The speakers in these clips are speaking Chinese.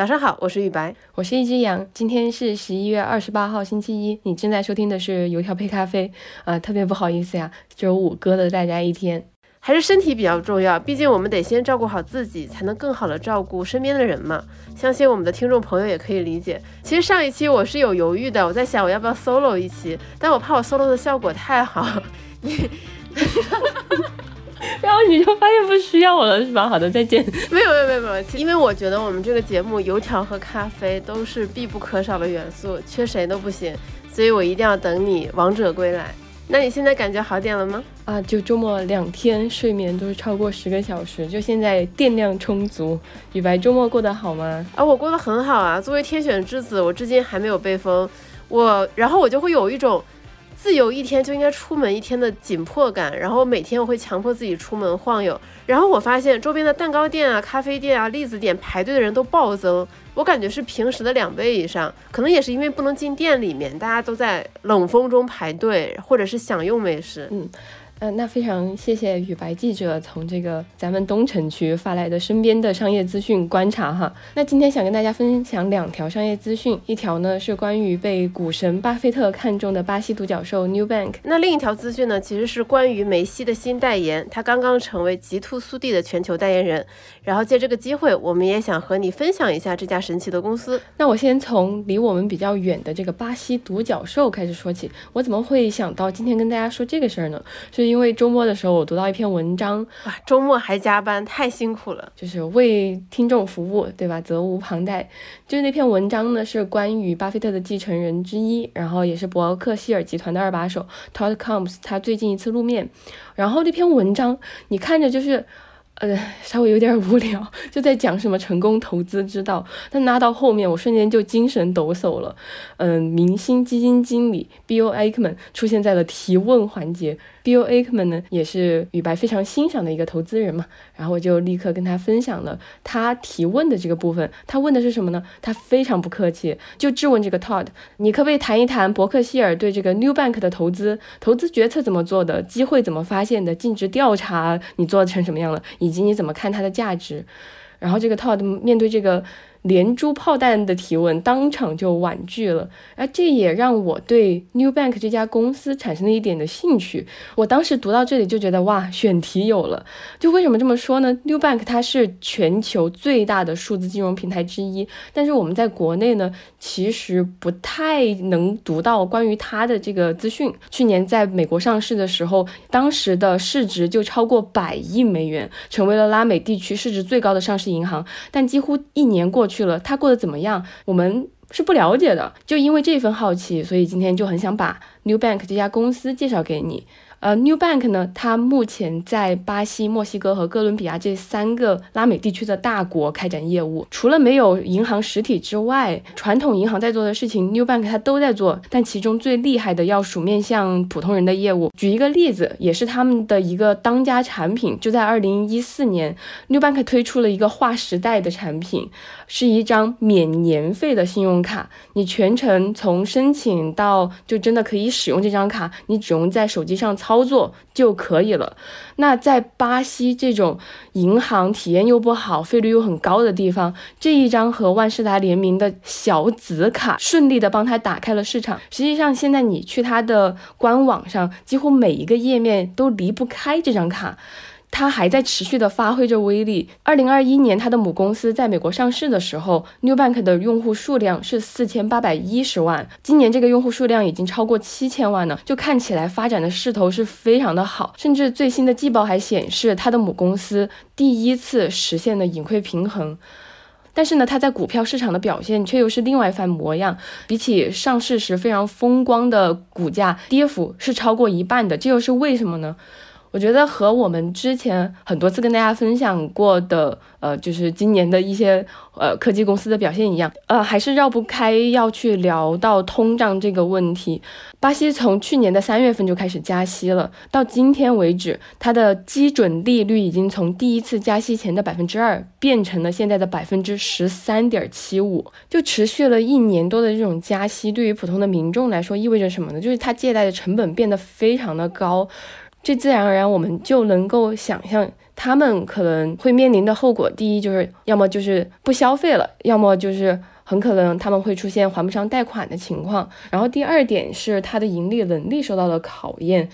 早上好，我是雨白，我是一只羊。今天是十一月二十八号，星期一。你正在收听的是油条配咖啡。啊，特别不好意思呀，周五割了大家一天。还是身体比较重要，毕竟我们得先照顾好自己，才能更好的照顾身边的人嘛。相信我们的听众朋友也可以理解。其实上一期我是有犹豫的，我在想我要不要 solo 一期，但我怕我 solo 的效果太好。你。然后你就发现不需要我了，是吧？好的，再见。没有没有没有没有，因为我觉得我们这个节目油条和咖啡都是必不可少的元素，缺谁都不行，所以我一定要等你王者归来。那你现在感觉好点了吗？啊，就周末两天睡眠都是超过十个小时，就现在电量充足。雨白周末过得好吗？啊，我过得很好啊。作为天选之子，我至今还没有被封。我然后我就会有一种。自由一天就应该出门一天的紧迫感，然后每天我会强迫自己出门晃悠，然后我发现周边的蛋糕店啊、咖啡店啊、栗子店排队的人都暴增，我感觉是平时的两倍以上，可能也是因为不能进店里面，大家都在冷风中排队，或者是享用美食，嗯。嗯，那非常谢谢雨白记者从这个咱们东城区发来的身边的商业资讯观察哈。那今天想跟大家分享两条商业资讯，一条呢是关于被股神巴菲特看中的巴西独角兽 New Bank，那另一条资讯呢其实是关于梅西的新代言，他刚刚成为极兔速递的全球代言人。然后借这个机会，我们也想和你分享一下这家神奇的公司。那我先从离我们比较远的这个巴西独角兽开始说起。我怎么会想到今天跟大家说这个事儿呢？是因为周末的时候，我读到一篇文章，哇，周末还加班，太辛苦了，就是为听众服务，对吧？责无旁贷。就是那篇文章呢，是关于巴菲特的继承人之一，然后也是伯克希尔集团的二把手 Todd Combs，他最近一次露面。然后那篇文章，你看着就是。呃，稍微有点无聊，就在讲什么成功投资之道。但拉到后面，我瞬间就精神抖擞了。嗯，明星基金经理 Bill Ackman 出现在了提问环节。Bill Ackman 呢，也是宇白非常欣赏的一个投资人嘛。然后我就立刻跟他分享了他提问的这个部分。他问的是什么呢？他非常不客气，就质问这个 Todd：你可不可以谈一谈伯克希尔对这个 New Bank 的投资、投资决策怎么做的、机会怎么发现的、尽职调查你做成什么样了？以及你怎么看它的价值？然后这个 Todd 面对这个。连珠炮弹的提问，当场就婉拒了。而，这也让我对 New Bank 这家公司产生了一点的兴趣。我当时读到这里就觉得，哇，选题有了。就为什么这么说呢？New Bank 它是全球最大的数字金融平台之一，但是我们在国内呢，其实不太能读到关于它的这个资讯。去年在美国上市的时候，当时的市值就超过百亿美元，成为了拉美地区市值最高的上市银行。但几乎一年过。去了，他过得怎么样？我们是不了解的。就因为这份好奇，所以今天就很想把 New Bank 这家公司介绍给你。呃，New Bank 呢，它目前在巴西、墨西哥和哥伦比亚这三个拉美地区的大国开展业务。除了没有银行实体之外，传统银行在做的事情，New Bank 它都在做。但其中最厉害的要数面向普通人的业务。举一个例子，也是他们的一个当家产品，就在二零一四年，New Bank 推出了一个划时代的产品，是一张免年费的信用卡。你全程从申请到就真的可以使用这张卡，你只用在手机上操。操作就可以了。那在巴西这种银行体验又不好、费率又很高的地方，这一张和万事达联名的小紫卡，顺利的帮他打开了市场。实际上，现在你去他的官网上，几乎每一个页面都离不开这张卡。它还在持续的发挥着威力。二零二一年，它的母公司在美国上市的时候，New Bank 的用户数量是四千八百一十万。今年这个用户数量已经超过七千万了，就看起来发展的势头是非常的好。甚至最新的季报还显示，它的母公司第一次实现了盈亏平衡。但是呢，它在股票市场的表现却又是另外一番模样。比起上市时非常风光的股价，跌幅是超过一半的。这又是为什么呢？我觉得和我们之前很多次跟大家分享过的，呃，就是今年的一些呃科技公司的表现一样，呃，还是绕不开要去聊到通胀这个问题。巴西从去年的三月份就开始加息了，到今天为止，它的基准利率已经从第一次加息前的百分之二变成了现在的百分之十三点七五，就持续了一年多的这种加息，对于普通的民众来说意味着什么呢？就是它借贷的成本变得非常的高。这自然而然我们就能够想象他们可能会面临的后果。第一就是要么就是不消费了，要么就是很可能他们会出现还不上贷款的情况。然后第二点是它的盈利能力受到了考验，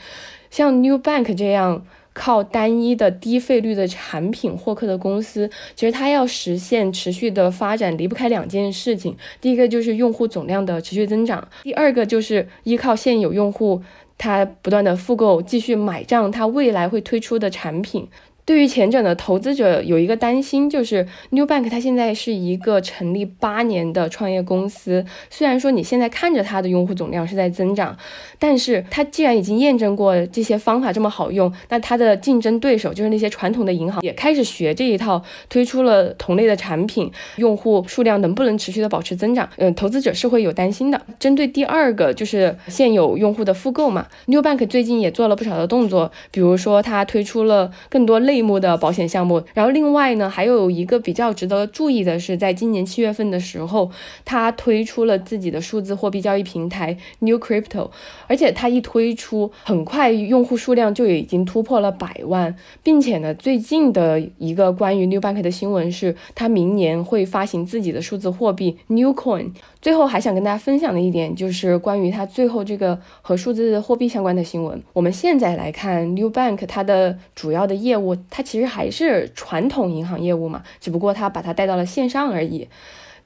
像 New Bank 这样。靠单一的低费率的产品获客的公司，其实它要实现持续的发展，离不开两件事情。第一个就是用户总量的持续增长，第二个就是依靠现有用户，他不断的复购，继续买账，他未来会推出的产品。对于前者的投资者有一个担心，就是 New Bank 它现在是一个成立八年的创业公司。虽然说你现在看着它的用户总量是在增长，但是它既然已经验证过这些方法这么好用，那它的竞争对手就是那些传统的银行也开始学这一套，推出了同类的产品，用户数量能不能持续的保持增长？嗯，投资者是会有担心的。针对第二个就是现有用户的复购嘛，New Bank 最近也做了不少的动作，比如说它推出了更多类。类目的保险项目，然后另外呢，还有一个比较值得注意的是，在今年七月份的时候，它推出了自己的数字货币交易平台 New Crypto，而且它一推出，很快用户数量就已经突破了百万，并且呢，最近的一个关于 New Bank 的新闻是，它明年会发行自己的数字货币 New Coin。最后还想跟大家分享的一点，就是关于它最后这个和数字货币相关的新闻。我们现在来看 New Bank 它的主要的业务。它其实还是传统银行业务嘛，只不过它把它带到了线上而已。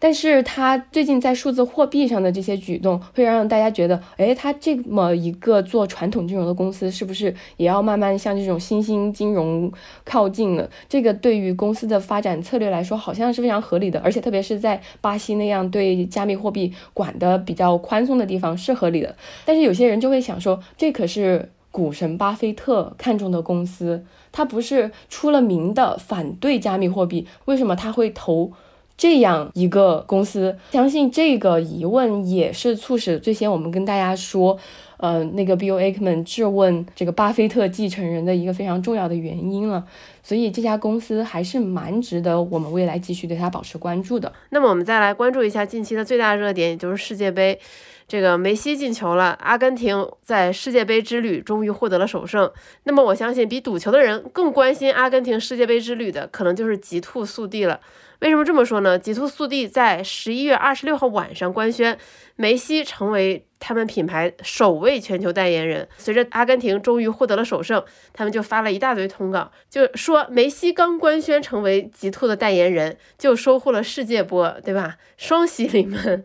但是它最近在数字货币上的这些举动，会让大家觉得，哎，它这么一个做传统金融的公司，是不是也要慢慢向这种新兴金融靠近了？这个对于公司的发展策略来说，好像是非常合理的。而且特别是在巴西那样对加密货币管的比较宽松的地方，是合理的。但是有些人就会想说，这可是股神巴菲特看中的公司。他不是出了名的反对加密货币，为什么他会投这样一个公司？相信这个疑问也是促使最先我们跟大家说，呃，那个 Bill Ackman 质问这个巴菲特继承人的一个非常重要的原因了。所以这家公司还是蛮值得我们未来继续对它保持关注的。那么我们再来关注一下近期的最大热点，也就是世界杯。这个梅西进球了，阿根廷在世界杯之旅终于获得了首胜。那么我相信，比赌球的人更关心阿根廷世界杯之旅的，可能就是极兔速递了。为什么这么说呢？极兔速递在十一月二十六号晚上官宣，梅西成为他们品牌首位全球代言人。随着阿根廷终于获得了首胜，他们就发了一大堆通稿，就说梅西刚官宣成为极兔的代言人，就收获了世界波，对吧？双喜临门。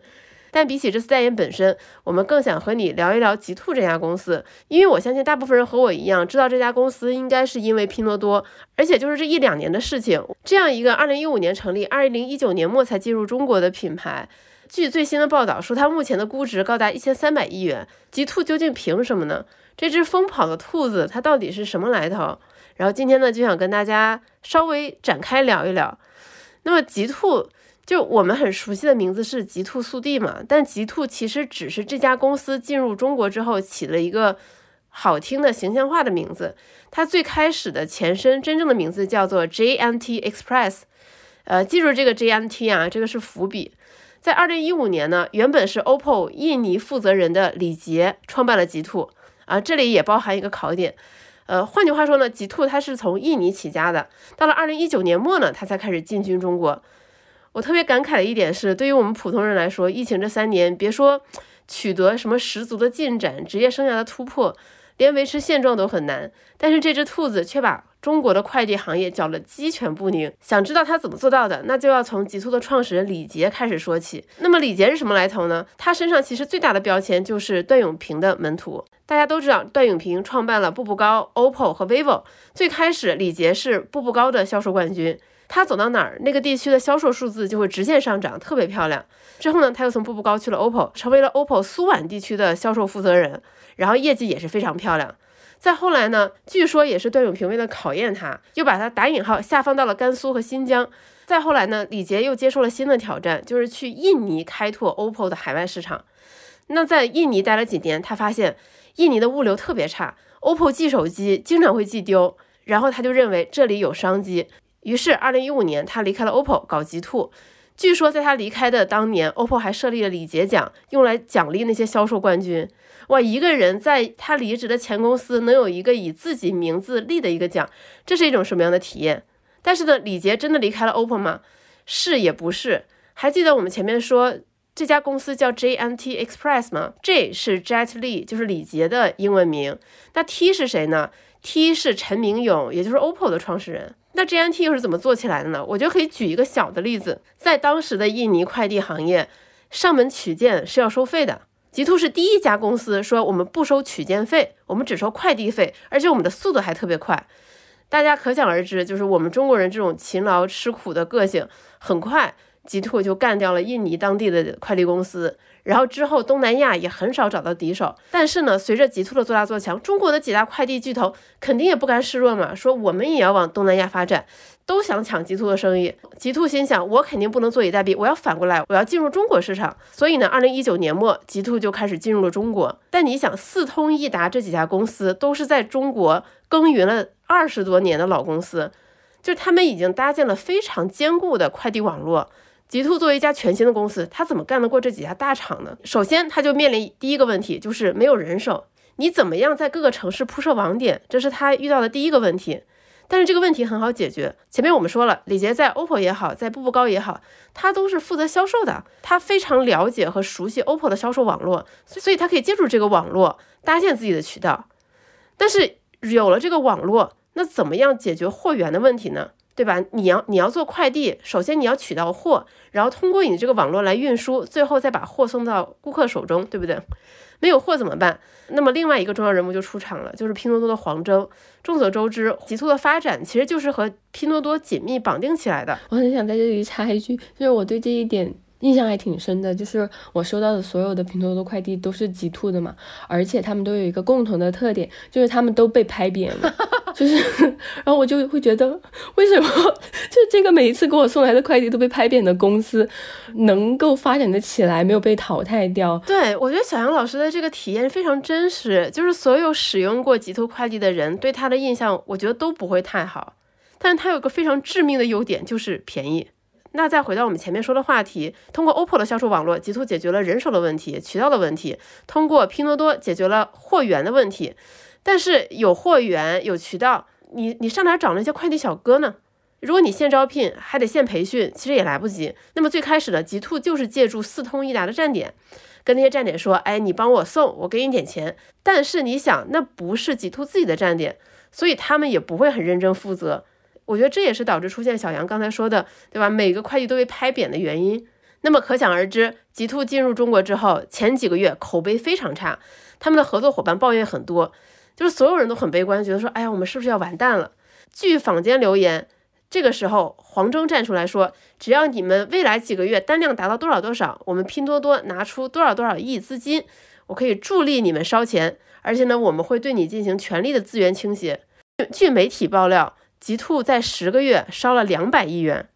但比起这次代言本身，我们更想和你聊一聊极兔这家公司，因为我相信大部分人和我一样知道这家公司应该是因为拼多多，而且就是这一两年的事情。这样一个二零一五年成立、二零一九年末才进入中国的品牌，据最新的报道说，它目前的估值高达一千三百亿元。极兔究竟凭什么呢？这只疯跑的兔子它到底是什么来头？然后今天呢，就想跟大家稍微展开聊一聊。那么极兔。就我们很熟悉的名字是极兔速递嘛，但极兔其实只是这家公司进入中国之后起了一个好听的形象化的名字。它最开始的前身真正的名字叫做 JNT Express，呃，记住这个 JNT 啊，这个是伏笔。在二零一五年呢，原本是 OPPO 印尼负责人的李杰创办了极兔啊，这里也包含一个考点。呃，换句话说呢，极兔它是从印尼起家的，到了二零一九年末呢，它才开始进军中国。我特别感慨的一点是，对于我们普通人来说，疫情这三年，别说取得什么十足的进展、职业生涯的突破，连维持现状都很难。但是这只兔子却把中国的快递行业搅得鸡犬不宁。想知道他怎么做到的，那就要从极兔的创始人李杰开始说起。那么李杰是什么来头呢？他身上其实最大的标签就是段永平的门徒。大家都知道，段永平创办了步步高、OPPO 和 vivo。最开始，李杰是步步高的销售冠军。他走到哪儿，那个地区的销售数字就会直线上涨，特别漂亮。之后呢，他又从步步高去了 OPPO，成为了 OPPO 苏皖地区的销售负责人，然后业绩也是非常漂亮。再后来呢，据说也是段永平为了考验他，又把他打引号下放到了甘肃和新疆。再后来呢，李杰又接受了新的挑战，就是去印尼开拓 OPPO 的海外市场。那在印尼待了几年，他发现印尼的物流特别差，OPPO 寄手机经常会寄丢，然后他就认为这里有商机。于是，二零一五年，他离开了 OPPO，搞极兔。据说在他离开的当年，OPPO 还设立了礼节奖，用来奖励那些销售冠军。哇，一个人在他离职的前公司能有一个以自己名字立的一个奖，这是一种什么样的体验？但是呢，李杰真的离开了 OPPO 吗？是也不是。还记得我们前面说这家公司叫 JMT Express 吗？J 是 Jet Li，就是李杰的英文名。那 T 是谁呢？T 是陈明勇，也就是 OPPO 的创始人。那 JNT 又是怎么做起来的呢？我觉得可以举一个小的例子，在当时的印尼快递行业，上门取件是要收费的。极兔是第一家公司说我们不收取件费，我们只收快递费，而且我们的速度还特别快。大家可想而知，就是我们中国人这种勤劳吃苦的个性，很快极兔就干掉了印尼当地的快递公司。然后之后东南亚也很少找到敌手。但是呢，随着极兔的做大做强，中国的几大快递巨头肯定也不甘示弱嘛，说我们也要往东南亚发展。都想抢极兔的生意，极兔心想，我肯定不能坐以待毙，我要反过来，我要进入中国市场。所以呢，二零一九年末，极兔就开始进入了中国。但你想，四通一达这几家公司都是在中国耕耘了二十多年的老公司，就他们已经搭建了非常坚固的快递网络。极兔作为一家全新的公司，他怎么干得过这几家大厂呢？首先，他就面临第一个问题，就是没有人手。你怎么样在各个城市铺设网点？这是他遇到的第一个问题。但是这个问题很好解决。前面我们说了，李杰在 OPPO 也好，在步步高也好，他都是负责销售的，他非常了解和熟悉 OPPO 的销售网络，所以他可以借助这个网络搭建自己的渠道。但是有了这个网络，那怎么样解决货源的问题呢？对吧？你要你要做快递，首先你要取到货，然后通过你这个网络来运输，最后再把货送到顾客手中，对不对？没有货怎么办？那么另外一个重要人物就出场了，就是拼多多的黄峥。众所周知，极兔的发展其实就是和拼多多紧密绑定起来的。我很想在这里插一句，就是我对这一点印象还挺深的，就是我收到的所有的拼多多快递都是极兔的嘛，而且他们都有一个共同的特点，就是他们都被拍扁了。就是，然后我就会觉得，为什么就这个每一次给我送来的快递都被拍扁的公司，能够发展的起来，没有被淘汰掉？对我觉得小杨老师的这个体验非常真实，就是所有使用过极兔快递的人对他的印象，我觉得都不会太好。但是他有个非常致命的优点，就是便宜。那再回到我们前面说的话题，通过 OPPO 的销售网络，极兔解决了人手的问题、渠道的问题；通过拼多多解决了货源的问题。但是有货源有渠道，你你上哪找那些快递小哥呢？如果你现招聘，还得现培训，其实也来不及。那么最开始的极兔就是借助四通一达的站点，跟那些站点说，哎，你帮我送，我给你点钱。但是你想，那不是极兔自己的站点，所以他们也不会很认真负责。我觉得这也是导致出现小杨刚才说的，对吧？每个快递都被拍扁的原因。那么可想而知，极兔进入中国之后，前几个月口碑非常差，他们的合作伙伴抱怨很多。就是所有人都很悲观，觉得说，哎呀，我们是不是要完蛋了？据坊间留言，这个时候黄峥站出来说，只要你们未来几个月单量达到多少多少，我们拼多多拿出多少多少亿资金，我可以助力你们烧钱，而且呢，我们会对你进行全力的资源倾斜。据媒体爆料，极兔在十个月烧了两百亿元，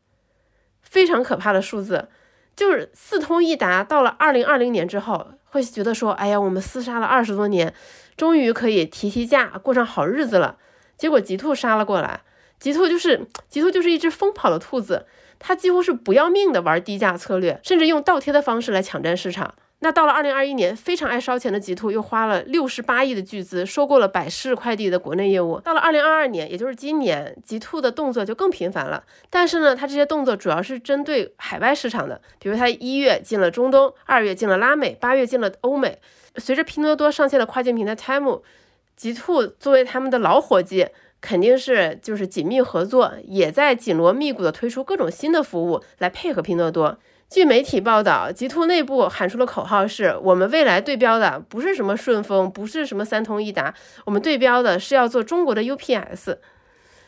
非常可怕的数字。就是四通一达，到了二零二零年之后，会觉得说，哎呀，我们厮杀了二十多年。终于可以提提价，过上好日子了。结果极兔杀了过来，极兔就是极兔就是一只疯跑的兔子，它几乎是不要命的玩低价策略，甚至用倒贴的方式来抢占市场。那到了二零二一年，非常爱烧钱的极兔又花了六十八亿的巨资收购了百世快递的国内业务。到了二零二二年，也就是今年，极兔的动作就更频繁了。但是呢，它这些动作主要是针对海外市场的，比如它一月进了中东，二月进了拉美，八月进了欧美。随着拼多多上线了跨境平台 Temu，极兔作为他们的老伙计，肯定是就是紧密合作，也在紧锣密鼓的推出各种新的服务来配合拼多多。据媒体报道，极兔内部喊出的口号是：我们未来对标的不是什么顺丰，不是什么三通一达，我们对标的是要做中国的 UPS。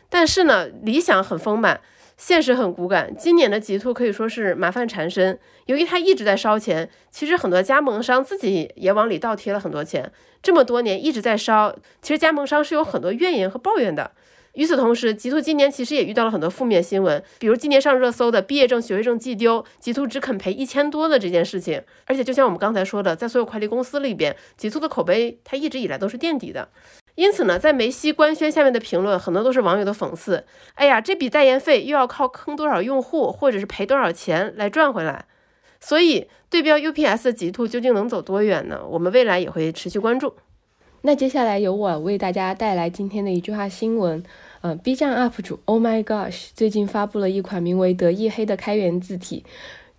但是呢，理想很丰满。现实很骨感，今年的极兔可以说是麻烦缠身。由于它一直在烧钱，其实很多加盟商自己也往里倒贴了很多钱。这么多年一直在烧，其实加盟商是有很多怨言和抱怨的。与此同时，极兔今年其实也遇到了很多负面新闻，比如今年上热搜的毕业证、学位证寄丢，极兔只肯赔一千多的这件事情。而且就像我们刚才说的，在所有快递公司里边，极兔的口碑它一直以来都是垫底的。因此呢，在梅西官宣下面的评论，很多都是网友的讽刺。哎呀，这笔代言费又要靠坑多少用户，或者是赔多少钱来赚回来。所以，对标 UPS 的极兔究竟能走多远呢？我们未来也会持续关注。那接下来由我为大家带来今天的一句话新闻。嗯，B 站 UP 主 Oh My Gosh 最近发布了一款名为“德意黑”的开源字体。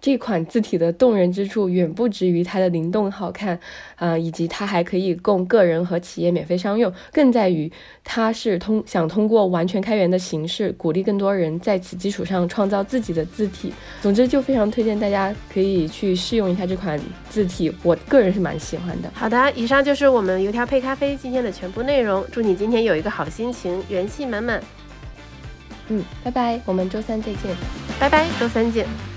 这款字体的动人之处远不止于它的灵动好看，啊，以及它还可以供个人和企业免费商用，更在于它是通想通过完全开源的形式，鼓励更多人在此基础上创造自己的字体。总之，就非常推荐大家可以去试用一下这款字体，我个人是蛮喜欢的。好的，以上就是我们油条配咖啡今天的全部内容。祝你今天有一个好心情，元气满满。嗯，拜拜，我们周三再见。拜拜，周三见。